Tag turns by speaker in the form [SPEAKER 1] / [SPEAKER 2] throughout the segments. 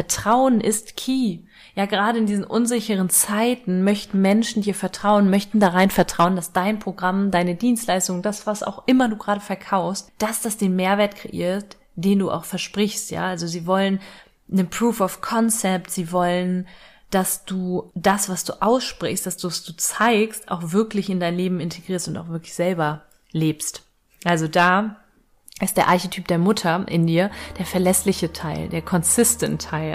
[SPEAKER 1] Vertrauen ist key. Ja, gerade in diesen unsicheren Zeiten möchten Menschen dir vertrauen, möchten da rein vertrauen, dass dein Programm, deine Dienstleistung, das, was auch immer du gerade verkaufst, dass das den Mehrwert kreiert, den du auch versprichst, ja. Also sie wollen eine Proof of Concept, sie wollen, dass du das, was du aussprichst, dass du es du zeigst, auch wirklich in dein Leben integrierst und auch wirklich selber lebst. Also da ist der Archetyp der Mutter in dir der verlässliche Teil, der consistent Teil.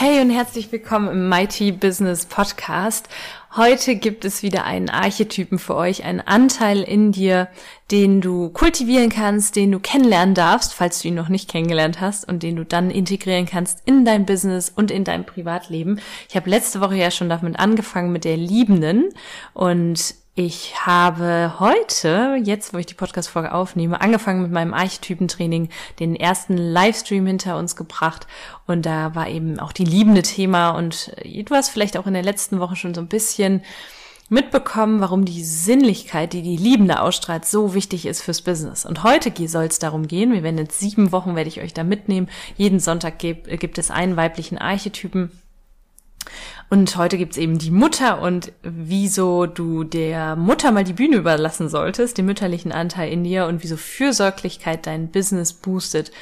[SPEAKER 1] Hey und herzlich willkommen im Mighty Business Podcast. Heute gibt es wieder einen Archetypen für euch, einen Anteil in dir, den du kultivieren kannst, den du kennenlernen darfst, falls du ihn noch nicht kennengelernt hast und den du dann integrieren kannst in dein Business und in dein Privatleben. Ich habe letzte Woche ja schon damit angefangen mit der Liebenden und ich habe heute, jetzt wo ich die Podcast-Folge aufnehme, angefangen mit meinem Archetypentraining, den ersten Livestream hinter uns gebracht. Und da war eben auch die liebende Thema. Und du hast vielleicht auch in der letzten Woche schon so ein bisschen mitbekommen, warum die Sinnlichkeit, die die Liebende ausstrahlt, so wichtig ist fürs Business. Und heute soll es darum gehen, wir werden jetzt sieben Wochen, werde ich euch da mitnehmen. Jeden Sonntag gibt, gibt es einen weiblichen Archetypen. Und heute gibt's eben die Mutter und wieso du der Mutter mal die Bühne überlassen solltest, den mütterlichen Anteil in dir und wieso Fürsorglichkeit dein Business boostet.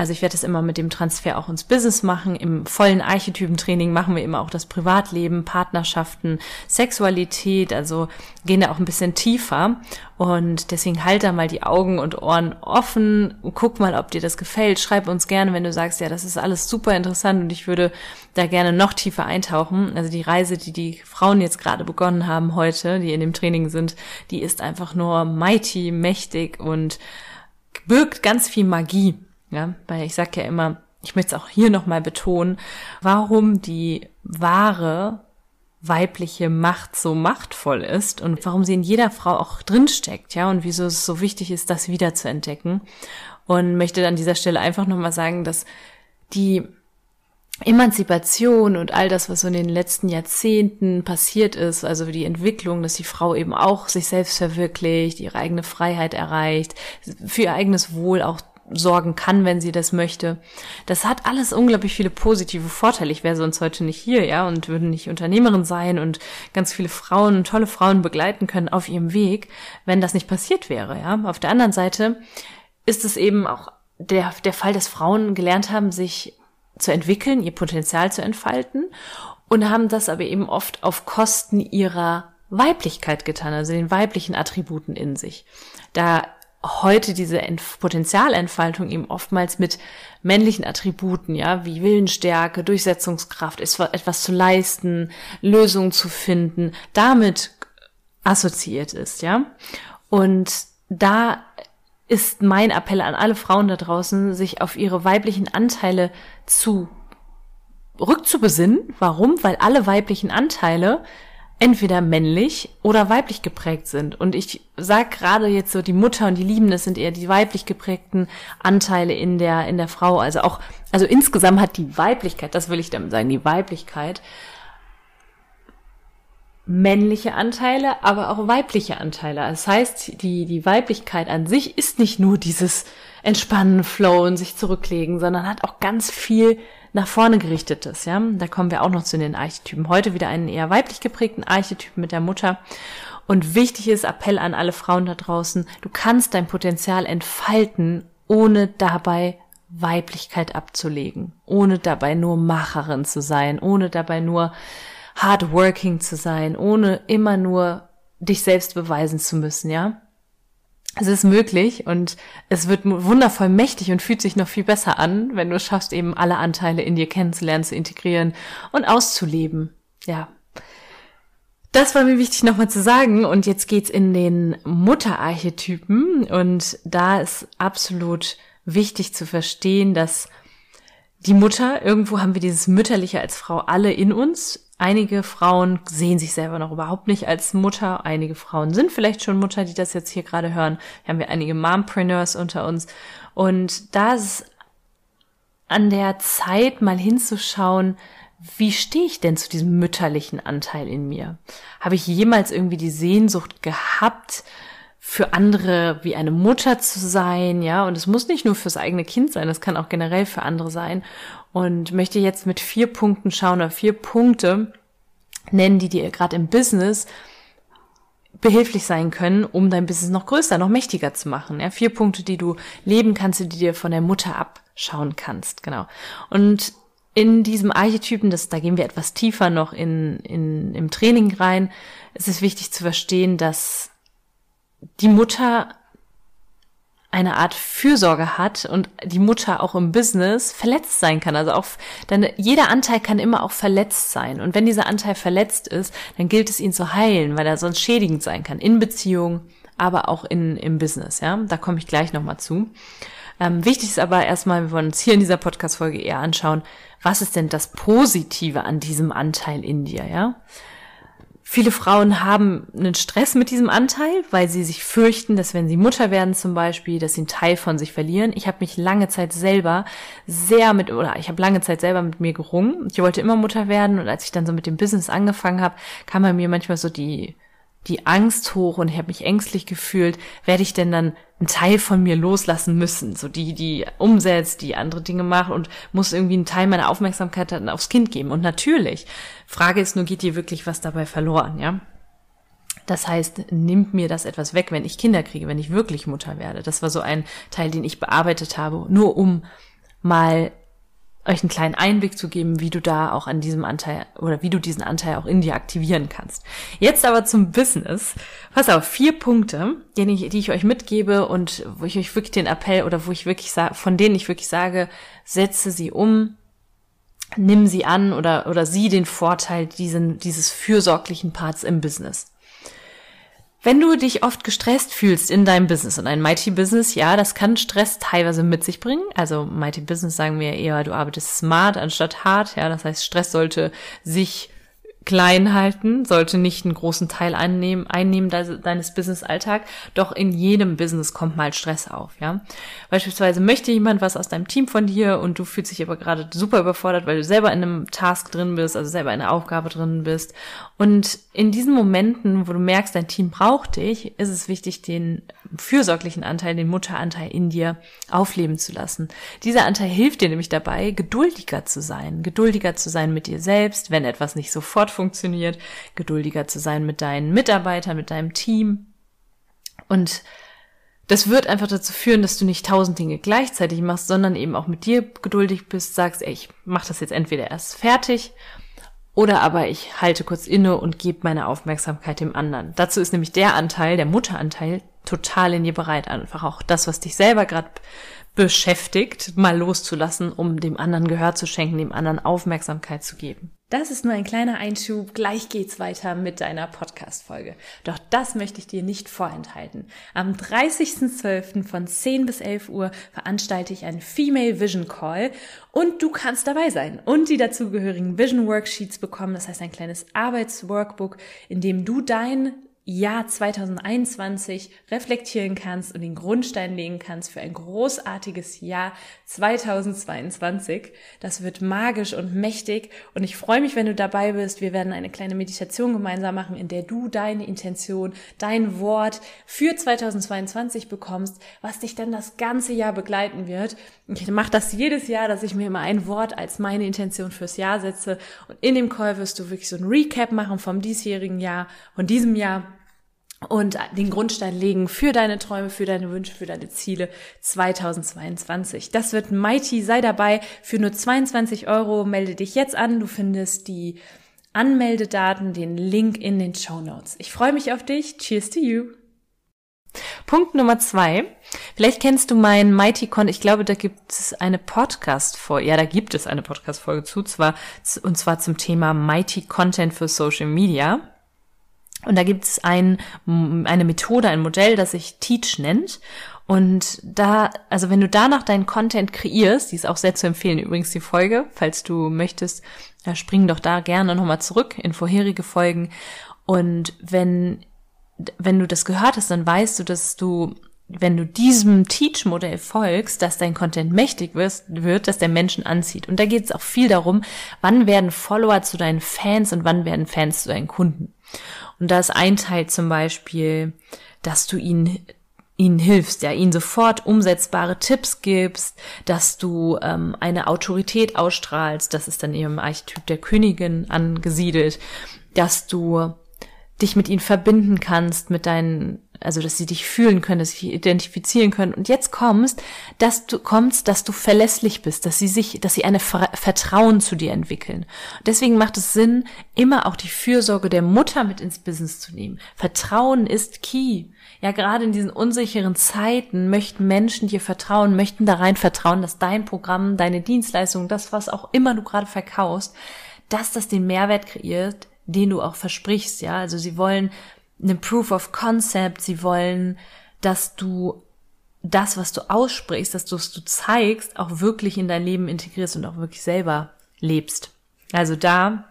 [SPEAKER 1] Also ich werde das immer mit dem Transfer auch ins Business machen. Im vollen Archetypentraining machen wir immer auch das Privatleben, Partnerschaften, Sexualität, also gehen da auch ein bisschen tiefer. Und deswegen halt da mal die Augen und Ohren offen. Guck mal, ob dir das gefällt. Schreib uns gerne, wenn du sagst, ja, das ist alles super interessant und ich würde da gerne noch tiefer eintauchen. Also die Reise, die die Frauen jetzt gerade begonnen haben heute, die in dem Training sind, die ist einfach nur mighty, mächtig und birgt ganz viel Magie. Ja, weil ich sage ja immer, ich möchte es auch hier nochmal betonen, warum die wahre weibliche Macht so machtvoll ist und warum sie in jeder Frau auch drinsteckt, ja, und wieso es so wichtig ist, das wieder zu entdecken. Und möchte an dieser Stelle einfach nochmal sagen, dass die Emanzipation und all das, was so in den letzten Jahrzehnten passiert ist, also die Entwicklung, dass die Frau eben auch sich selbst verwirklicht, ihre eigene Freiheit erreicht, für ihr eigenes Wohl auch sorgen kann, wenn sie das möchte. Das hat alles unglaublich viele positive Vorteile. Ich wäre sonst heute nicht hier, ja, und würde nicht Unternehmerin sein und ganz viele Frauen, tolle Frauen begleiten können auf ihrem Weg, wenn das nicht passiert wäre, ja. Auf der anderen Seite ist es eben auch der, der Fall, dass Frauen gelernt haben, sich zu entwickeln, ihr Potenzial zu entfalten und haben das aber eben oft auf Kosten ihrer Weiblichkeit getan, also den weiblichen Attributen in sich. Da heute diese Entf Potenzialentfaltung eben oftmals mit männlichen Attributen, ja, wie Willensstärke, Durchsetzungskraft, etwas zu leisten, Lösungen zu finden, damit assoziiert ist, ja. Und da ist mein Appell an alle Frauen da draußen, sich auf ihre weiblichen Anteile zu rückzubesinnen. Warum? Weil alle weiblichen Anteile entweder männlich oder weiblich geprägt sind. Und ich sag gerade jetzt so, die Mutter und die Liebende sind eher die weiblich geprägten Anteile in der, in der Frau. Also auch, also insgesamt hat die Weiblichkeit, das will ich damit sagen, die Weiblichkeit männliche Anteile, aber auch weibliche Anteile. Das heißt, die, die Weiblichkeit an sich ist nicht nur dieses Entspannen, Flowen, sich zurücklegen, sondern hat auch ganz viel nach vorne gerichtetes, ja. Da kommen wir auch noch zu den Archetypen. Heute wieder einen eher weiblich geprägten Archetyp mit der Mutter. Und wichtig ist Appell an alle Frauen da draußen. Du kannst dein Potenzial entfalten, ohne dabei Weiblichkeit abzulegen, ohne dabei nur Macherin zu sein, ohne dabei nur hardworking zu sein, ohne immer nur dich selbst beweisen zu müssen, ja. Es ist möglich und es wird wundervoll mächtig und fühlt sich noch viel besser an, wenn du es schaffst, eben alle Anteile in dir kennenzulernen, zu integrieren und auszuleben. Ja. Das war mir wichtig nochmal zu sagen und jetzt geht's in den Mutterarchetypen und da ist absolut wichtig zu verstehen, dass die Mutter, irgendwo haben wir dieses Mütterliche als Frau alle in uns, Einige Frauen sehen sich selber noch überhaupt nicht als Mutter. Einige Frauen sind vielleicht schon Mutter, die das jetzt hier gerade hören. Hier haben wir einige Mompreneurs unter uns. Und da ist an der Zeit, mal hinzuschauen, wie stehe ich denn zu diesem mütterlichen Anteil in mir? Habe ich jemals irgendwie die Sehnsucht gehabt, für andere wie eine Mutter zu sein, ja, und es muss nicht nur fürs eigene Kind sein, es kann auch generell für andere sein und möchte jetzt mit vier Punkten schauen oder vier Punkte nennen, die dir gerade im Business behilflich sein können, um dein Business noch größer, noch mächtiger zu machen. Ja, vier Punkte, die du leben kannst, die dir von der Mutter abschauen kannst. Genau. Und in diesem Archetypen, das, da gehen wir etwas tiefer noch in, in, im Training rein, es ist wichtig zu verstehen, dass die Mutter eine Art Fürsorge hat und die Mutter auch im Business verletzt sein kann. Also auch, denn jeder Anteil kann immer auch verletzt sein. Und wenn dieser Anteil verletzt ist, dann gilt es ihn zu heilen, weil er sonst schädigend sein kann. In Beziehung, aber auch in, im Business, ja. Da komme ich gleich nochmal zu. Ähm, wichtig ist aber erstmal, wir wollen uns hier in dieser Podcast-Folge eher anschauen, was ist denn das Positive an diesem Anteil in dir, ja? Viele Frauen haben einen Stress mit diesem Anteil, weil sie sich fürchten, dass wenn sie Mutter werden zum Beispiel, dass sie einen Teil von sich verlieren. Ich habe mich lange Zeit selber sehr mit, oder ich habe lange Zeit selber mit mir gerungen. Ich wollte immer Mutter werden und als ich dann so mit dem Business angefangen habe, kam bei mir manchmal so die die Angst hoch und ich habe mich ängstlich gefühlt, werde ich denn dann einen Teil von mir loslassen müssen, so die, die umsetzt, die andere Dinge macht und muss irgendwie einen Teil meiner Aufmerksamkeit dann aufs Kind geben. Und natürlich, Frage ist nur, geht dir wirklich was dabei verloren, ja? Das heißt, nimmt mir das etwas weg, wenn ich Kinder kriege, wenn ich wirklich Mutter werde. Das war so ein Teil, den ich bearbeitet habe, nur um mal euch einen kleinen Einblick zu geben, wie du da auch an diesem Anteil oder wie du diesen Anteil auch in dir aktivieren kannst. Jetzt aber zum Business. Pass auf, vier Punkte, die ich, die ich euch mitgebe und wo ich euch wirklich den Appell oder wo ich wirklich sage, von denen ich wirklich sage, setze sie um, nimm sie an oder, oder sieh den Vorteil diesen, dieses fürsorglichen Parts im Business. Wenn du dich oft gestresst fühlst in deinem Business und ein Mighty Business, ja, das kann Stress teilweise mit sich bringen. Also Mighty Business sagen wir eher, du arbeitest smart anstatt hart, ja, das heißt, Stress sollte sich klein halten, sollte nicht einen großen Teil einnehmen, einnehmen deines Business-Alltag. Doch in jedem Business kommt mal Stress auf, ja. Beispielsweise möchte jemand was aus deinem Team von dir und du fühlst dich aber gerade super überfordert, weil du selber in einem Task drin bist, also selber in einer Aufgabe drin bist. Und in diesen Momenten, wo du merkst, dein Team braucht dich, ist es wichtig, den fürsorglichen Anteil, den Mutteranteil in dir aufleben zu lassen. Dieser Anteil hilft dir nämlich dabei, geduldiger zu sein, geduldiger zu sein mit dir selbst, wenn etwas nicht sofort funktioniert, geduldiger zu sein mit deinen Mitarbeitern, mit deinem Team. Und das wird einfach dazu führen, dass du nicht tausend Dinge gleichzeitig machst, sondern eben auch mit dir geduldig bist, sagst, ey, ich mach das jetzt entweder erst fertig oder aber ich halte kurz inne und gebe meine Aufmerksamkeit dem anderen. Dazu ist nämlich der Anteil, der Mutteranteil, total in dir bereit, einfach auch das, was dich selber gerade beschäftigt, mal loszulassen, um dem anderen Gehör zu schenken, dem anderen Aufmerksamkeit zu geben. Das ist nur ein kleiner Einschub. Gleich geht's weiter mit deiner Podcast-Folge. Doch das möchte ich dir nicht vorenthalten. Am 30.12. von 10 bis 11 Uhr veranstalte ich einen Female Vision Call und du kannst dabei sein und die dazugehörigen Vision Worksheets bekommen. Das heißt ein kleines Arbeitsworkbook, in dem du dein Jahr 2021 reflektieren kannst und den Grundstein legen kannst für ein großartiges Jahr 2022. Das wird magisch und mächtig und ich freue mich, wenn du dabei bist. Wir werden eine kleine Meditation gemeinsam machen, in der du deine Intention, dein Wort für 2022 bekommst, was dich dann das ganze Jahr begleiten wird. Ich mache das jedes Jahr, dass ich mir immer ein Wort als meine Intention fürs Jahr setze und in dem Call wirst du wirklich so ein Recap machen vom diesjährigen Jahr, von diesem Jahr und den Grundstein legen für deine Träume, für deine Wünsche, für deine Ziele 2022. Das wird mighty. Sei dabei. Für nur 22 Euro melde dich jetzt an. Du findest die Anmeldedaten, den Link in den Show Notes. Ich freue mich auf dich. Cheers to you. Punkt Nummer zwei. Vielleicht kennst du meinen Mighty Con. Ich glaube, da gibt es eine Podcast-Folge. Ja, da gibt es eine Podcast-Folge zu, zwar, und zwar zum Thema Mighty Content für Social Media. Und da gibt es ein, eine Methode, ein Modell, das sich Teach nennt. Und da, also wenn du danach deinen Content kreierst, die ist auch sehr zu empfehlen, übrigens die Folge, falls du möchtest, spring doch da gerne nochmal zurück in vorherige Folgen. Und wenn wenn du das gehört hast, dann weißt du, dass du, wenn du diesem Teach-Modell folgst, dass dein Content mächtig wird, wird, dass der Menschen anzieht. Und da geht es auch viel darum, wann werden Follower zu deinen Fans und wann werden Fans zu deinen Kunden. Und da ist ein Teil zum Beispiel, dass du ihnen ihnen hilfst, ja, ihnen sofort umsetzbare Tipps gibst, dass du ähm, eine Autorität ausstrahlst, das ist dann eben im Archetyp der Königin angesiedelt, dass du dich mit ihnen verbinden kannst, mit deinen, also dass sie dich fühlen können, dass sie dich identifizieren können. Und jetzt kommst, dass du kommst, dass du verlässlich bist, dass sie sich, dass sie eine Vertrauen zu dir entwickeln. Deswegen macht es Sinn, immer auch die Fürsorge der Mutter mit ins Business zu nehmen. Vertrauen ist key. Ja, gerade in diesen unsicheren Zeiten möchten Menschen dir vertrauen, möchten da rein vertrauen, dass dein Programm, deine Dienstleistung, das, was auch immer du gerade verkaufst, dass das den Mehrwert kreiert, den du auch versprichst, ja. Also sie wollen eine Proof of Concept, sie wollen, dass du das, was du aussprichst, dass du es du zeigst, auch wirklich in dein Leben integrierst und auch wirklich selber lebst. Also da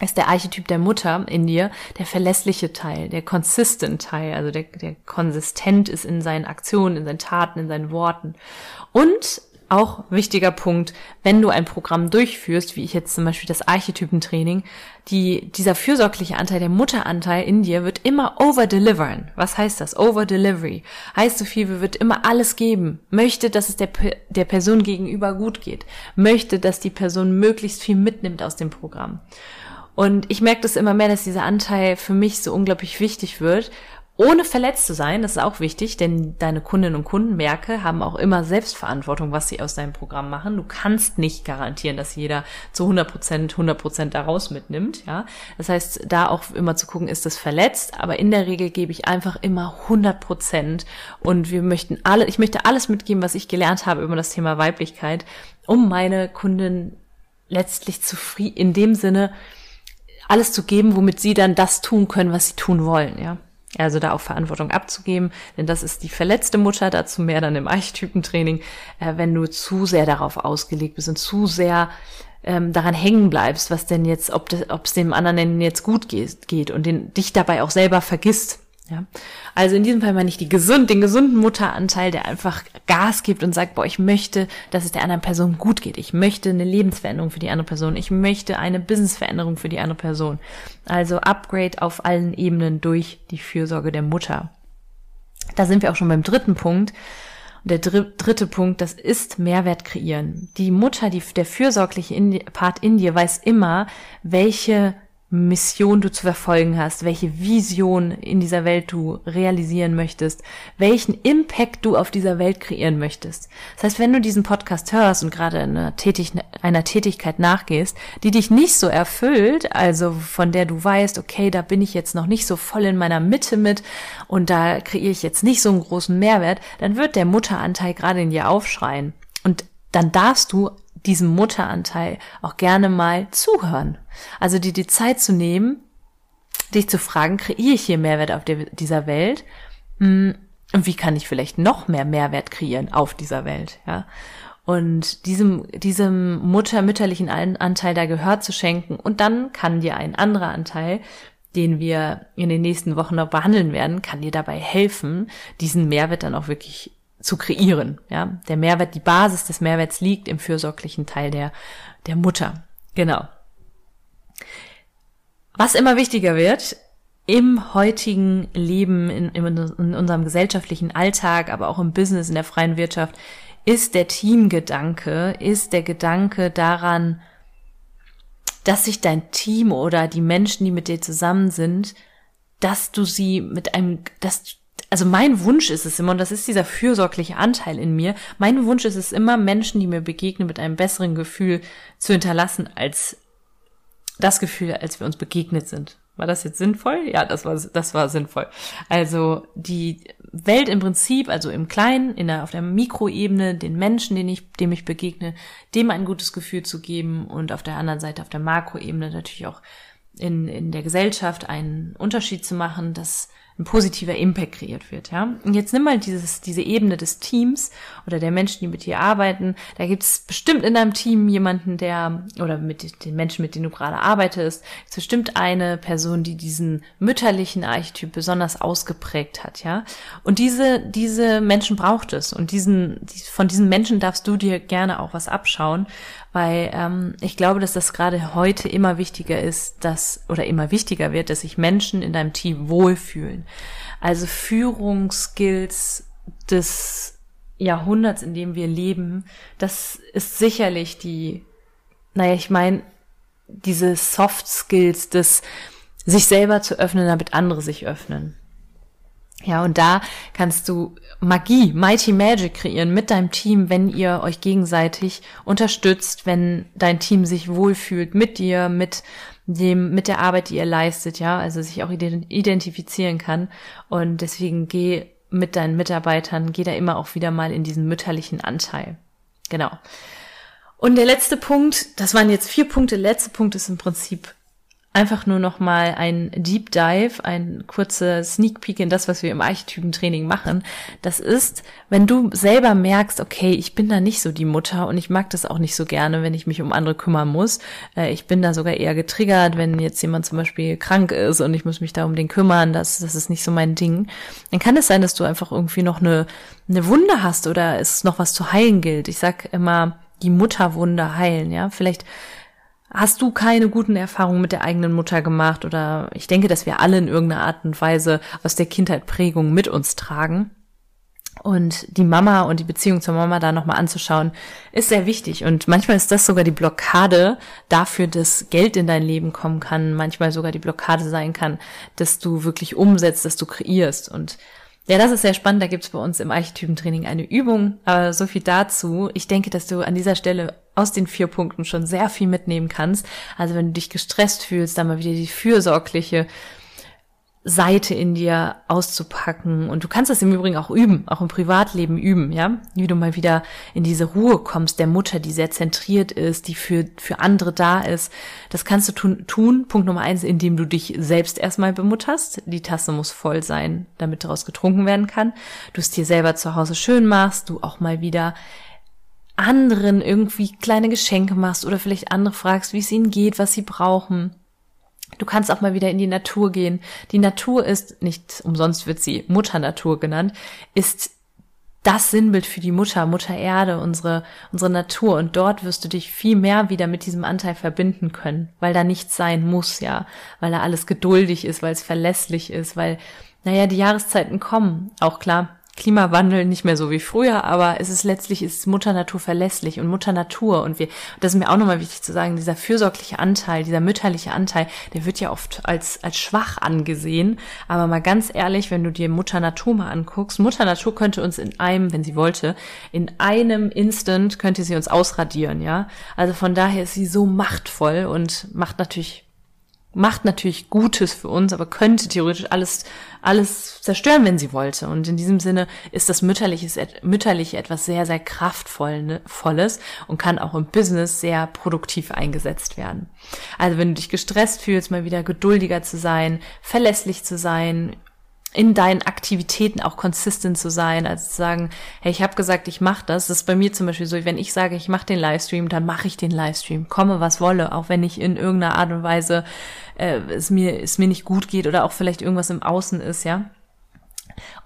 [SPEAKER 1] ist der Archetyp der Mutter in dir der verlässliche Teil, der consistent Teil, also der, der konsistent ist in seinen Aktionen, in seinen Taten, in seinen Worten. Und auch wichtiger Punkt, wenn du ein Programm durchführst, wie ich jetzt zum Beispiel das Archetypentraining, die, dieser fürsorgliche Anteil, der Mutteranteil in dir wird immer overdelivern. Was heißt das? Overdelivery. Heißt so viel, wird immer alles geben. Möchte, dass es der, der Person gegenüber gut geht. Möchte, dass die Person möglichst viel mitnimmt aus dem Programm. Und ich merke das immer mehr, dass dieser Anteil für mich so unglaublich wichtig wird ohne verletzt zu sein, das ist auch wichtig, denn deine Kundinnen und Kunden, merke, haben auch immer Selbstverantwortung, was sie aus deinem Programm machen. Du kannst nicht garantieren, dass jeder zu 100 Prozent, 100 Prozent daraus mitnimmt, ja. Das heißt, da auch immer zu gucken, ist das verletzt, aber in der Regel gebe ich einfach immer 100 Prozent und wir möchten alle, ich möchte alles mitgeben, was ich gelernt habe über das Thema Weiblichkeit, um meine Kunden letztlich zufrieden, in dem Sinne, alles zu geben, womit sie dann das tun können, was sie tun wollen, ja. Also da auch Verantwortung abzugeben, denn das ist die verletzte Mutter, dazu mehr dann im Archetypentraining, äh, wenn du zu sehr darauf ausgelegt bist und zu sehr ähm, daran hängen bleibst, was denn jetzt, ob es dem anderen jetzt gut geht, geht und den, dich dabei auch selber vergisst. Ja, also in diesem Fall meine ich die gesund, den gesunden Mutteranteil, der einfach Gas gibt und sagt, boah, ich möchte, dass es der anderen Person gut geht. Ich möchte eine Lebensveränderung für die andere Person. Ich möchte eine Businessveränderung für die andere Person. Also Upgrade auf allen Ebenen durch die Fürsorge der Mutter. Da sind wir auch schon beim dritten Punkt. Der dritte Punkt, das ist Mehrwert kreieren. Die Mutter, die, der fürsorgliche Part in dir weiß immer, welche Mission du zu verfolgen hast, welche Vision in dieser Welt du realisieren möchtest, welchen Impact du auf dieser Welt kreieren möchtest. Das heißt, wenn du diesen Podcast hörst und gerade einer, Tätig einer Tätigkeit nachgehst, die dich nicht so erfüllt, also von der du weißt, okay, da bin ich jetzt noch nicht so voll in meiner Mitte mit und da kreiere ich jetzt nicht so einen großen Mehrwert, dann wird der Mutteranteil gerade in dir aufschreien. Und dann darfst du diesem Mutteranteil auch gerne mal zuhören. Also dir die Zeit zu nehmen, dich zu fragen, kreiere ich hier Mehrwert auf der, dieser Welt? Hm, und wie kann ich vielleicht noch mehr Mehrwert kreieren auf dieser Welt? Ja. Und diesem, diesem Mutter, mütterlichen Anteil da Gehör zu schenken. Und dann kann dir ein anderer Anteil, den wir in den nächsten Wochen noch behandeln werden, kann dir dabei helfen, diesen Mehrwert dann auch wirklich zu kreieren. Ja, der Mehrwert, die Basis des Mehrwerts liegt im fürsorglichen Teil der, der Mutter. Genau. Was immer wichtiger wird im heutigen Leben, in, in unserem gesellschaftlichen Alltag, aber auch im Business, in der freien Wirtschaft, ist der Teamgedanke, ist der Gedanke daran, dass sich dein Team oder die Menschen, die mit dir zusammen sind, dass du sie mit einem, dass also mein Wunsch ist es immer, und das ist dieser fürsorgliche Anteil in mir, mein Wunsch ist es immer, Menschen, die mir begegnen, mit einem besseren Gefühl zu hinterlassen, als das Gefühl, als wir uns begegnet sind. War das jetzt sinnvoll? Ja, das war, das war sinnvoll. Also die Welt im Prinzip, also im Kleinen, in der, auf der Mikroebene, den Menschen, den ich, dem ich begegne, dem ein gutes Gefühl zu geben und auf der anderen Seite, auf der Makroebene natürlich auch in, in der Gesellschaft einen Unterschied zu machen, dass ein positiver Impact kreiert wird, ja. Und jetzt nimm mal dieses, diese Ebene des Teams oder der Menschen, die mit dir arbeiten. Da gibt es bestimmt in deinem Team jemanden, der, oder mit den Menschen, mit denen du gerade arbeitest, ist bestimmt eine Person, die diesen mütterlichen Archetyp besonders ausgeprägt hat, ja. Und diese, diese Menschen braucht es. Und diesen, von diesen Menschen darfst du dir gerne auch was abschauen, weil ähm, ich glaube, dass das gerade heute immer wichtiger ist, dass oder immer wichtiger wird, dass sich Menschen in deinem Team wohlfühlen. Also Führungsskills des Jahrhunderts, in dem wir leben, das ist sicherlich die, naja, ich meine, diese Soft Skills des sich selber zu öffnen, damit andere sich öffnen. Ja, und da kannst du Magie, Mighty Magic kreieren mit deinem Team, wenn ihr euch gegenseitig unterstützt, wenn dein Team sich wohlfühlt mit dir, mit dem, mit der Arbeit, die ihr leistet, ja, also sich auch identifizieren kann. Und deswegen geh mit deinen Mitarbeitern, geh da immer auch wieder mal in diesen mütterlichen Anteil. Genau. Und der letzte Punkt, das waren jetzt vier Punkte, der letzte Punkt ist im Prinzip einfach nur noch mal ein Deep Dive, ein kurzer Sneak Peek in das, was wir im Archetypentraining machen. Das ist, wenn du selber merkst, okay, ich bin da nicht so die Mutter und ich mag das auch nicht so gerne, wenn ich mich um andere kümmern muss. Äh, ich bin da sogar eher getriggert, wenn jetzt jemand zum Beispiel krank ist und ich muss mich da um den kümmern. Das, das ist nicht so mein Ding. Dann kann es sein, dass du einfach irgendwie noch eine, eine Wunde hast oder es noch was zu heilen gilt. Ich sag immer, die Mutterwunde heilen, ja. Vielleicht Hast du keine guten Erfahrungen mit der eigenen Mutter gemacht oder ich denke, dass wir alle in irgendeiner Art und Weise aus der Kindheit Prägung mit uns tragen. Und die Mama und die Beziehung zur Mama da nochmal anzuschauen, ist sehr wichtig. Und manchmal ist das sogar die Blockade dafür, dass Geld in dein Leben kommen kann. Manchmal sogar die Blockade sein kann, dass du wirklich umsetzt, dass du kreierst. Und ja, das ist sehr spannend. Da gibt's bei uns im Archetypentraining eine Übung. Aber so viel dazu. Ich denke, dass du an dieser Stelle aus den vier Punkten schon sehr viel mitnehmen kannst. Also wenn du dich gestresst fühlst, dann mal wieder die fürsorgliche Seite in dir auszupacken. Und du kannst das im Übrigen auch üben, auch im Privatleben üben, ja? Wie du mal wieder in diese Ruhe kommst, der Mutter, die sehr zentriert ist, die für, für andere da ist. Das kannst du tun, tun. Punkt Nummer eins, indem du dich selbst erstmal bemutterst. Die Tasse muss voll sein, damit daraus getrunken werden kann. Du es dir selber zu Hause schön machst, du auch mal wieder anderen irgendwie kleine Geschenke machst oder vielleicht andere fragst, wie es ihnen geht, was sie brauchen Du kannst auch mal wieder in die Natur gehen. Die Natur ist, nicht umsonst wird sie Mutter Natur genannt, ist das Sinnbild für die Mutter, Mutter Erde, unsere, unsere Natur. Und dort wirst du dich viel mehr wieder mit diesem Anteil verbinden können, weil da nichts sein muss, ja, weil da alles geduldig ist, weil es verlässlich ist, weil, naja, die Jahreszeiten kommen. Auch klar, Klimawandel nicht mehr so wie früher, aber es ist letztlich ist Mutter Natur verlässlich und Mutter Natur. Und wir, das ist mir auch nochmal wichtig zu sagen, dieser fürsorgliche Anteil, dieser mütterliche Anteil, der wird ja oft als, als schwach angesehen, aber mal ganz ehrlich, wenn du dir Mutter Natur mal anguckst, Mutter Natur könnte uns in einem, wenn sie wollte, in einem Instant könnte sie uns ausradieren, ja, also von daher ist sie so machtvoll und macht natürlich macht natürlich Gutes für uns, aber könnte theoretisch alles, alles zerstören, wenn sie wollte. Und in diesem Sinne ist das Mütterliche, Mütterliche etwas sehr, sehr kraftvolles und kann auch im Business sehr produktiv eingesetzt werden. Also wenn du dich gestresst fühlst, mal wieder geduldiger zu sein, verlässlich zu sein, in deinen Aktivitäten auch consistent zu sein, als zu sagen, hey, ich habe gesagt, ich mache das. Das ist bei mir zum Beispiel so, wenn ich sage, ich mache den Livestream, dann mache ich den Livestream, komme was wolle, auch wenn ich in irgendeiner Art und Weise äh, es mir es mir nicht gut geht oder auch vielleicht irgendwas im Außen ist, ja.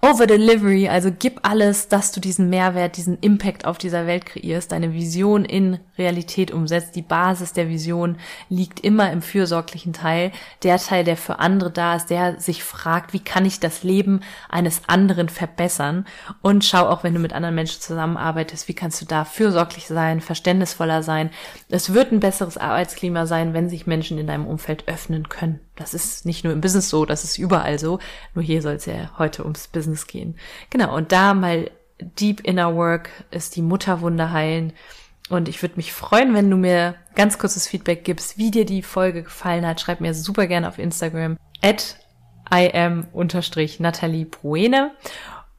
[SPEAKER 1] Over Delivery, also gib alles, dass du diesen Mehrwert, diesen Impact auf dieser Welt kreierst, deine Vision in Realität umsetzt. Die Basis der Vision liegt immer im fürsorglichen Teil, der Teil, der für andere da ist, der sich fragt, wie kann ich das Leben eines anderen verbessern? Und schau auch, wenn du mit anderen Menschen zusammenarbeitest, wie kannst du da fürsorglich sein, verständnisvoller sein. Es wird ein besseres Arbeitsklima sein, wenn sich Menschen in deinem Umfeld öffnen können. Das ist nicht nur im Business so, das ist überall so. Nur hier soll es ja heute ums Business gehen. Genau, und da mal Deep Inner Work ist die Mutterwunde heilen. Und ich würde mich freuen, wenn du mir ganz kurzes Feedback gibst, wie dir die Folge gefallen hat. Schreib mir super gerne auf Instagram. at im-Nathalie Bruene.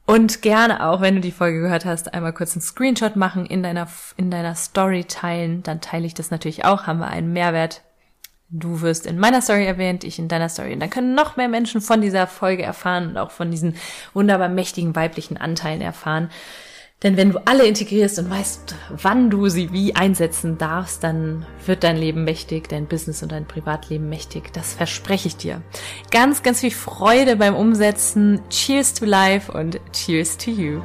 [SPEAKER 1] Und gerne auch, wenn du die Folge gehört hast, einmal kurz einen Screenshot machen, in deiner, in deiner Story teilen. Dann teile ich das natürlich auch, haben wir einen Mehrwert. Du wirst in meiner Story erwähnt, ich in deiner Story. Und dann können noch mehr Menschen von dieser Folge erfahren und auch von diesen wunderbar mächtigen weiblichen Anteilen erfahren. Denn wenn du alle integrierst und weißt, wann du sie wie einsetzen darfst, dann wird dein Leben mächtig, dein Business und dein Privatleben mächtig. Das verspreche ich dir. Ganz, ganz viel Freude beim Umsetzen. Cheers to life und cheers to you.